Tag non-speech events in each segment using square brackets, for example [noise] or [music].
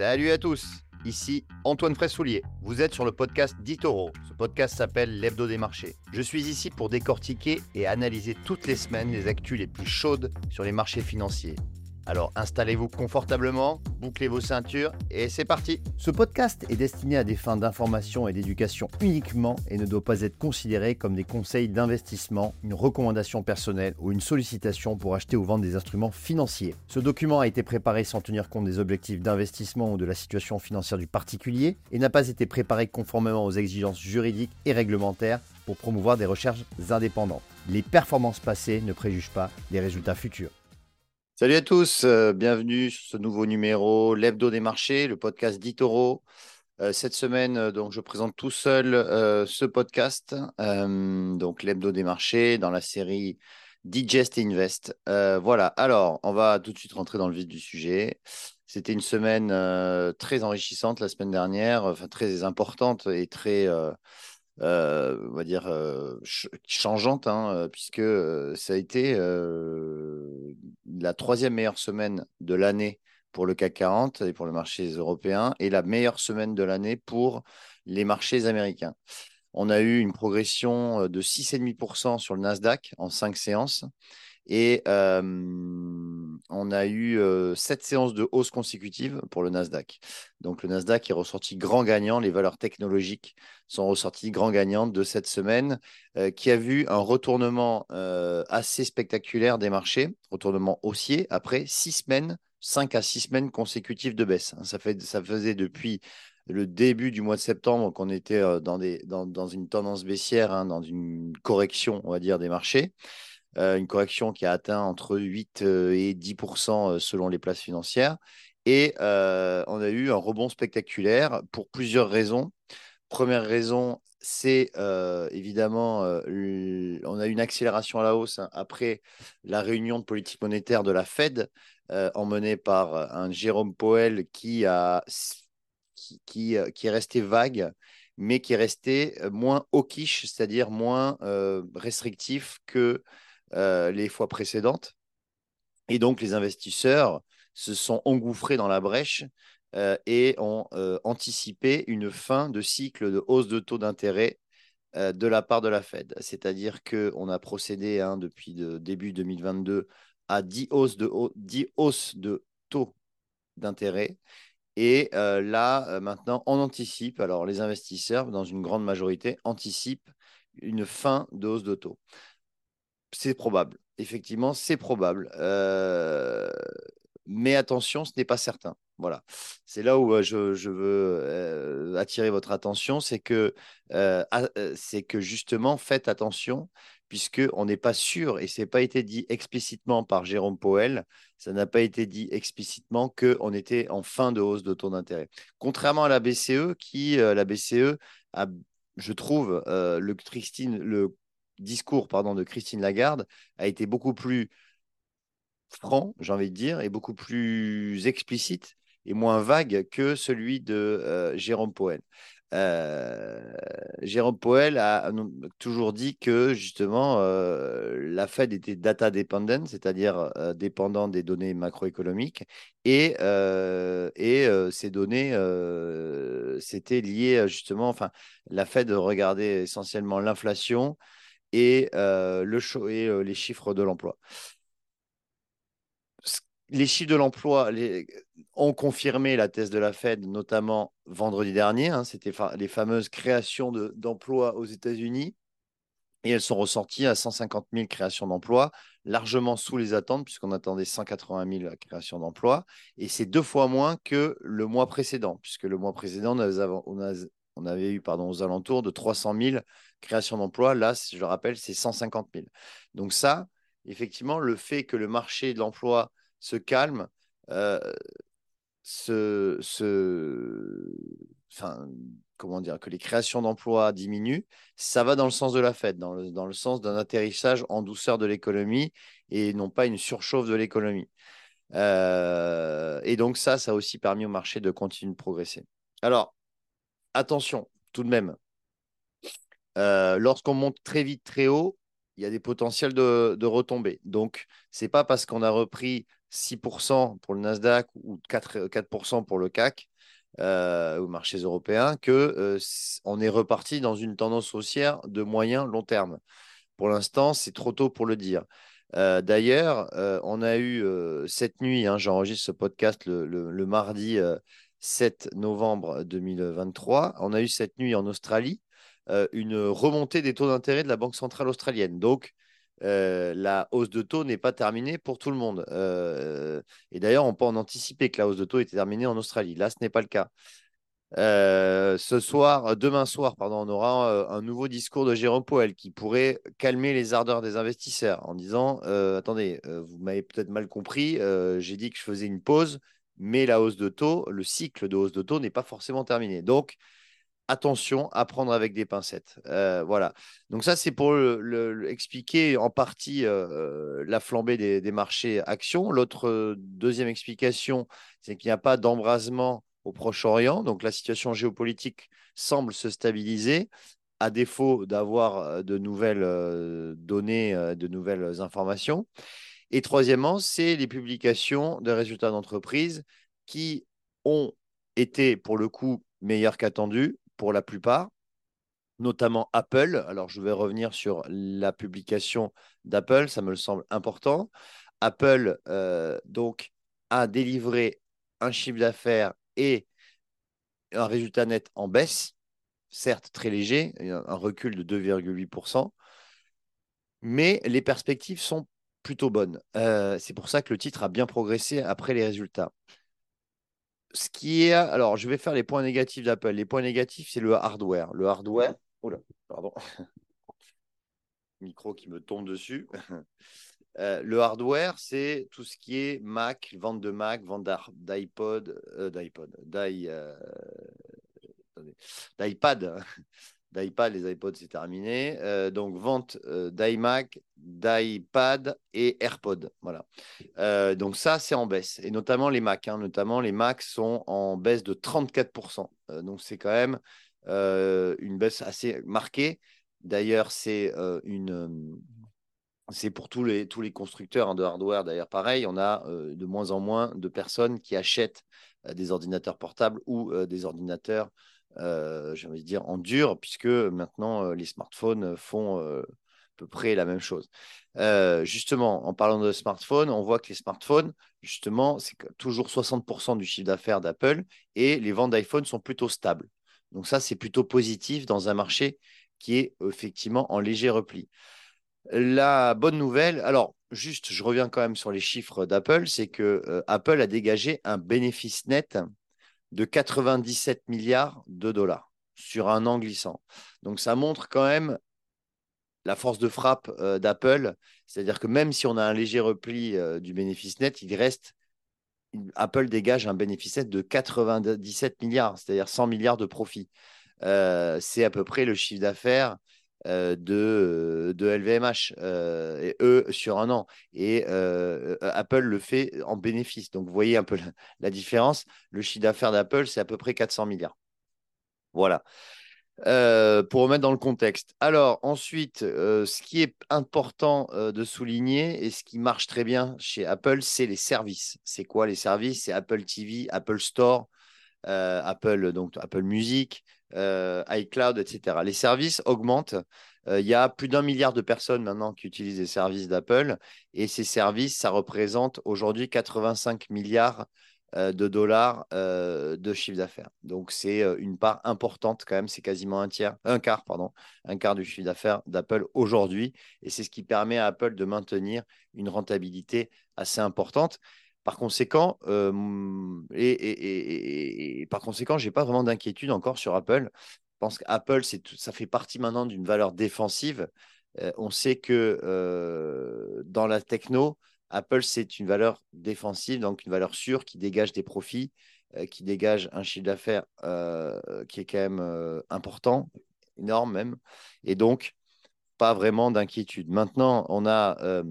Salut à tous, ici Antoine Fraissoulier. Vous êtes sur le podcast d'Itoro. Ce podcast s'appelle L'Hebdo des marchés. Je suis ici pour décortiquer et analyser toutes les semaines les actus les plus chaudes sur les marchés financiers. Alors installez-vous confortablement, bouclez vos ceintures et c'est parti Ce podcast est destiné à des fins d'information et d'éducation uniquement et ne doit pas être considéré comme des conseils d'investissement, une recommandation personnelle ou une sollicitation pour acheter ou vendre des instruments financiers. Ce document a été préparé sans tenir compte des objectifs d'investissement ou de la situation financière du particulier et n'a pas été préparé conformément aux exigences juridiques et réglementaires pour promouvoir des recherches indépendantes. Les performances passées ne préjugent pas des résultats futurs. Salut à tous, euh, bienvenue sur ce nouveau numéro, l'hebdo des marchés, le podcast d'Itoro. Euh, cette semaine, euh, donc, je présente tout seul ce podcast, donc l'hebdo des marchés dans la série Digest Invest. voilà, alors on va tout de suite rentrer dans le vif du sujet. C'était une semaine très enrichissante la semaine dernière, enfin très importante et très euh, on va dire, euh, changeante, hein, euh, puisque ça a été la troisième meilleure semaine de l'année pour le CAC 40 et pour les marchés européens, et la meilleure semaine de l'année pour les marchés américains. On a eu une progression de 6,5% sur le Nasdaq en cinq séances. Et on a eu sept séances de hausse consécutive pour le Nasdaq. Donc le Nasdaq est ressorti grand gagnant. Les valeurs technologiques sont ressorties grand gagnantes de cette semaine, qui a vu un retournement assez spectaculaire des marchés, retournement haussier après six semaines, cinq à six semaines consécutives de baisse. Ça, fait, ça faisait depuis le début du mois de septembre qu'on était dans, des, dans, dans, une tendance baissière, hein, dans une correction, on va dire, des marchés. Euh, une correction qui a atteint entre 8 euh, et 10% euh, selon les places financières. Et on a eu un rebond spectaculaire pour plusieurs raisons. Première raison, c'est évidemment, on a une accélération à la hausse hein, après la réunion de politique monétaire de la Fed, emmenée par un Jérôme Powell qui, a, qui, qui, est resté vague, mais qui est resté moins hawkish, c'est-à-dire moins restrictif que euh, les fois précédentes. Et donc, les investisseurs se sont engouffrés dans la brèche euh, et ont euh, anticipé une fin de cycle de hausse de taux d'intérêt de la part de la Fed. C'est-à-dire qu'on a procédé hein, depuis début 2022 à 10 hausses de, 10 hausses de taux d'intérêt. Et là, maintenant, on anticipe, alors les investisseurs, dans une grande majorité, anticipent une fin de hausse de taux c'est probable. Effectivement, c'est probable. Euh, mais attention, ce n'est pas certain. Voilà. C'est là où euh, je, veux euh, attirer votre attention, c'est que, c'est que justement, faites attention, puisqu'on n'est pas sûr, et ce n'est pas été dit explicitement par Jérôme Powell, ça n'a pas été dit explicitement qu'on était en fin de hausse de taux d'intérêt. Contrairement à la BCE, qui, la BCE, a, je trouve, le, Christine, le discours pardon, de Christine Lagarde a été beaucoup plus franc, j'ai envie de dire, et beaucoup plus explicite et moins vague que celui de euh, Jérôme Poel. Euh, Jérôme Poel a toujours dit que justement euh, la Fed était data dependent, c'est-à-dire dépendant des données macroéconomiques, et, et ces données c'était lié justement, enfin la Fed regardait essentiellement l'inflation, et, euh, euh, les chiffres de l'emploi. Les chiffres de l'emploi ont confirmé la thèse de la Fed, notamment vendredi dernier. Hein, C'était les fameuses créations d'emplois aux États-Unis. Et elles sont ressorties à 150 000 créations d'emplois, largement sous les attentes, puisqu'on attendait 180 000 créations d'emplois. Et c'est deux fois moins que le mois précédent, puisque le mois précédent, on avait, eu pardon, aux alentours de 300 000 création d'emplois. Là, je le rappelle, c'est 150 000. Donc ça, effectivement, le fait que le marché de l'emploi se calme, euh, se, comment dire, que les créations d'emplois diminuent, ça va dans le sens de la fête, dans le, dans le sens d'un atterrissage en douceur de l'économie et non pas une surchauffe de l'économie. Euh, et donc ça, ça a aussi permis au marché de continuer de progresser. Alors, attention, tout de même, euh, lorsqu'on monte très vite, très haut, il y a des potentiels de, retombées. Donc, ce n'est pas parce qu'on a repris 6% pour le Nasdaq ou 4%, 4 pour le CAC, euh, aux marchés européens, que euh, on est reparti dans une tendance haussière de moyen long terme. Pour l'instant, c'est trop tôt pour le dire. Euh, d'ailleurs, on a eu cette nuit, hein, j'enregistre ce podcast le, mardi 7 novembre 2023, on a eu cette nuit en Australie une remontée des taux d'intérêt de la Banque centrale australienne. Donc, la hausse de taux n'est pas terminée pour tout le monde. et d'ailleurs, on peut en anticiper que la hausse de taux était terminée en Australie. Là, ce n'est pas le cas. ce soir, demain soir, pardon, on aura un nouveau discours de Jérôme Powell qui pourrait calmer les ardeurs des investisseurs en disant Attendez, vous m'avez peut-être mal compris, j'ai dit que je faisais une pause, mais la hausse de taux, le cycle de hausse de taux n'est pas forcément terminé. Donc, attention à prendre avec des pincettes. Euh, voilà. Donc ça, c'est pour expliquer en partie euh, la flambée des, marchés actions. L'autre euh, deuxième explication, c'est qu'il n'y a pas d'embrasement au Proche-Orient. Donc la situation géopolitique semble se stabiliser à défaut d'avoir de nouvelles données, de nouvelles informations. Et troisièmement, c'est les publications de résultats d'entreprise qui ont été, pour le coup, meilleurs qu'attendus, pour la plupart, notamment Apple. Alors, je vais revenir sur la publication d'Apple, ça me semble important. Apple, euh, donc, a délivré un chiffre d'affaires et un résultat net en baisse, certes très léger, un recul de 2,8%, mais les perspectives sont plutôt bonnes. Euh, c'est pour ça que le titre a bien progressé après les résultats ce qui est. Alors, je vais faire les points négatifs d'Apple. Les points négatifs, c'est le hardware. Le hardware. Oula, pardon. [laughs] Micro qui me tombe dessus. [laughs] Euh, le hardware, c'est tout ce qui est Mac, vente de Mac, vente d'iPod, euh, d'iPod, euh, d'iPad d'iPad, les iPods, c'est terminé. Euh, donc, vente euh, d'iMac, d'iPad et AirPod. Voilà. Euh, donc, ça, c'est en baisse. Et notamment les Macs. Hein. notamment, les Macs sont en baisse de 34%. donc, c'est quand même une baisse assez marquée. D'ailleurs, c'est une. c'est pour tous les, tous les constructeurs hein, de hardware, d'ailleurs, pareil. On a de moins en moins de personnes qui achètent des ordinateurs portables ou des ordinateurs j'ai envie de dire, en dur, puisque maintenant euh, les smartphones font euh, à peu près la même chose. justement, en parlant de smartphones, on voit que les smartphones, justement, c'est toujours 60% du chiffre d'affaires d'Apple et les ventes d'iPhone sont plutôt stables. Donc ça, c'est plutôt positif dans un marché qui est effectivement en léger repli. La bonne nouvelle, alors juste, je reviens quand même sur les chiffres d'Apple, c'est que Apple a dégagé un bénéfice net de 97 milliards de dollars sur un an glissant. Donc ça montre quand même la force de frappe euh, d'Apple, c'est-à-dire que même si on a un léger repli euh, du bénéfice net, il reste Apple dégage un bénéfice net de 97 milliards, c'est-à-dire 100 milliards de profit. Euh, c'est à peu près le chiffre d'affaires de, de LVMH, euh, eux sur un an. Et euh, Apple le fait en bénéfice. Donc vous voyez un peu [laughs] la, différence. Le chiffre d'affaires d'Apple, c'est à peu près 400 milliards. Voilà. pour remettre dans le contexte. Alors ensuite, ce qui est important de souligner et ce qui marche très bien chez Apple, c'est les services. C'est quoi les services? C'est Apple TV, Apple Store, Apple donc Apple Music, euh, iCloud, etc. Les services augmentent. Euh, il y a plus d'un milliard de personnes maintenant qui utilisent les services d'Apple et ces services, ça représente aujourd'hui 85 milliards euh, de dollars de chiffre d'affaires. Donc c'est une part importante quand même, c'est quasiment un tiers, un quart, pardon, un quart du chiffre d'affaires d'Apple aujourd'hui et c'est ce qui permet à Apple de maintenir une rentabilité assez importante. Par conséquent, euh, et, par conséquent, j'ai pas vraiment d'inquiétude encore sur Apple. Je pense qu'Apple, ça fait partie maintenant d'une valeur défensive. On sait que dans la techno, Apple, c'est une valeur défensive, donc une valeur sûre qui dégage des profits, qui dégage un chiffre d'affaires qui est quand même important, énorme même. Et donc, pas vraiment d'inquiétude. Maintenant, on a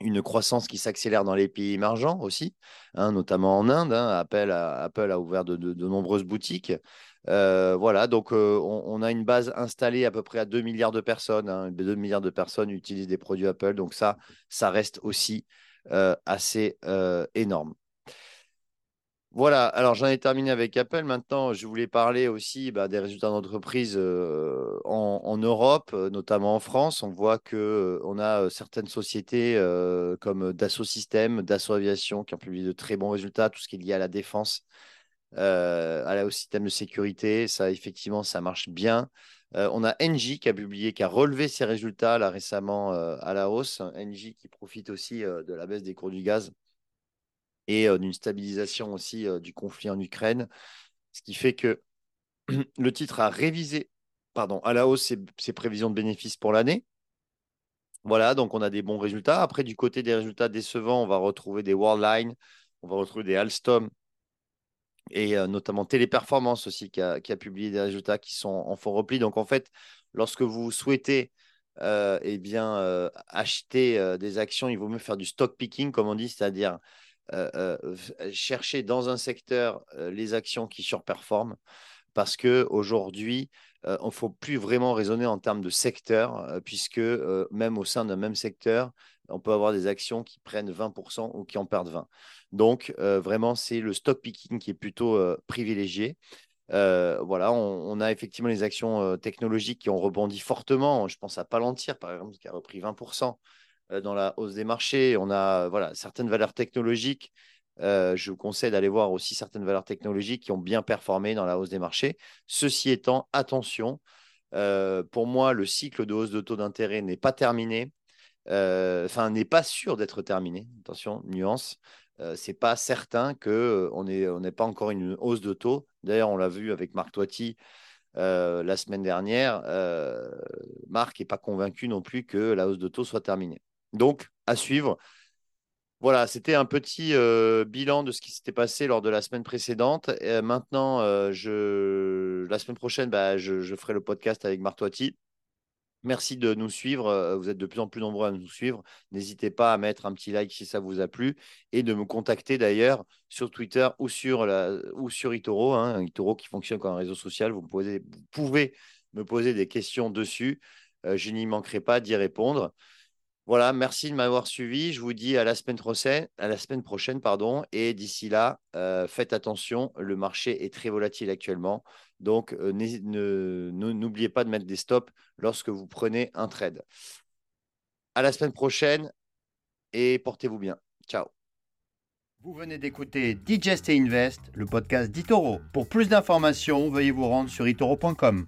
une croissance qui s'accélère dans les pays émergents aussi, hein, notamment en Inde. Hein. Apple, a, ouvert de, nombreuses boutiques. Euh, voilà, donc euh, on, a une base installée à peu près à 2 milliards de personnes. 2 hein. milliards de personnes utilisent des produits Apple. Donc ça, ça reste aussi assez énorme. Voilà, alors j'en ai terminé avec Apple. Maintenant, je voulais parler aussi bah, des résultats d'entreprise en, Europe, notamment en France. On voit qu'on on a certaines sociétés comme Dassault Systèmes, Dassault Aviation qui ont publié de très bons résultats, tout ce qui est lié à la défense, à au système de sécurité. Ça, effectivement, ça marche bien. on a Engie qui a publié, qui a relevé ses résultats là récemment à la hausse. Engie qui profite aussi de la baisse des cours du gaz et d'une stabilisation aussi du conflit en Ukraine. Ce qui fait que [clears throat] le titre a révisé pardon, à la hausse ses, prévisions de bénéfices pour l'année. Voilà, donc on a des bons résultats. Après, du côté des résultats décevants, on va retrouver des Worldline, on va retrouver des Alstom et notamment Téléperformance aussi qui a, publié des résultats qui sont en fort repli. Donc en fait, lorsque vous souhaitez eh bien, acheter des actions, il vaut mieux faire du stock picking, comme on dit, c'est-à-dire euh, euh, chercher dans un secteur euh, les actions qui surperforment parce que aujourd'hui, il ne faut plus vraiment raisonner en termes de secteur, puisque même au sein d'un même secteur, on peut avoir des actions qui prennent 20% ou qui en perdent 20%. Donc, vraiment, c'est le stock picking qui est plutôt privilégié. voilà, on, a effectivement les actions technologiques qui ont rebondi fortement. Je pense à Palantir, par exemple, qui a repris 20%. Euh, dans la hausse des marchés. On a voilà, certaines valeurs technologiques. Euh, je vous conseille d'aller voir aussi certaines valeurs technologiques qui ont bien performé dans la hausse des marchés. Ceci étant, attention, euh, pour moi, le cycle de hausse de taux d'intérêt n'est pas terminé. Enfin, n'est pas sûr d'être terminé. Attention, nuance. c'est pas certain qu'on n'ait on pas encore une hausse de taux. D'ailleurs, on l'a vu avec Marc Toiti la semaine dernière. Marc n'est pas convaincu non plus que la hausse de taux soit terminée. Donc, à suivre. Voilà, c'était un petit euh, bilan de ce qui s'était passé lors de la semaine précédente. Et maintenant, euh, la semaine prochaine, bah, je, ferai le podcast avec Martoiti. Merci de nous suivre. Euh, vous êtes de plus en plus nombreux à nous suivre. N'hésitez pas à mettre un petit like si ça vous a plu et de me contacter d'ailleurs sur Twitter ou sur, la... ou Itoro, hein, Itoro qui fonctionne comme un réseau social. Vous pouvez me poser des questions dessus. je n'y manquerai pas d'y répondre. Voilà, merci de m'avoir suivi. Je vous dis à la semaine prochaine, à la semaine prochaine pardon. Et d'ici là, euh, faites attention. Le marché est très volatile actuellement. Donc, euh, n'oubliez pas de mettre des stops lorsque vous prenez un trade. À la semaine prochaine et portez-vous bien. Ciao. Vous venez d'écouter Digest et Invest, le podcast d'Itoro. Pour plus d'informations, veuillez vous rendre sur itoro.com.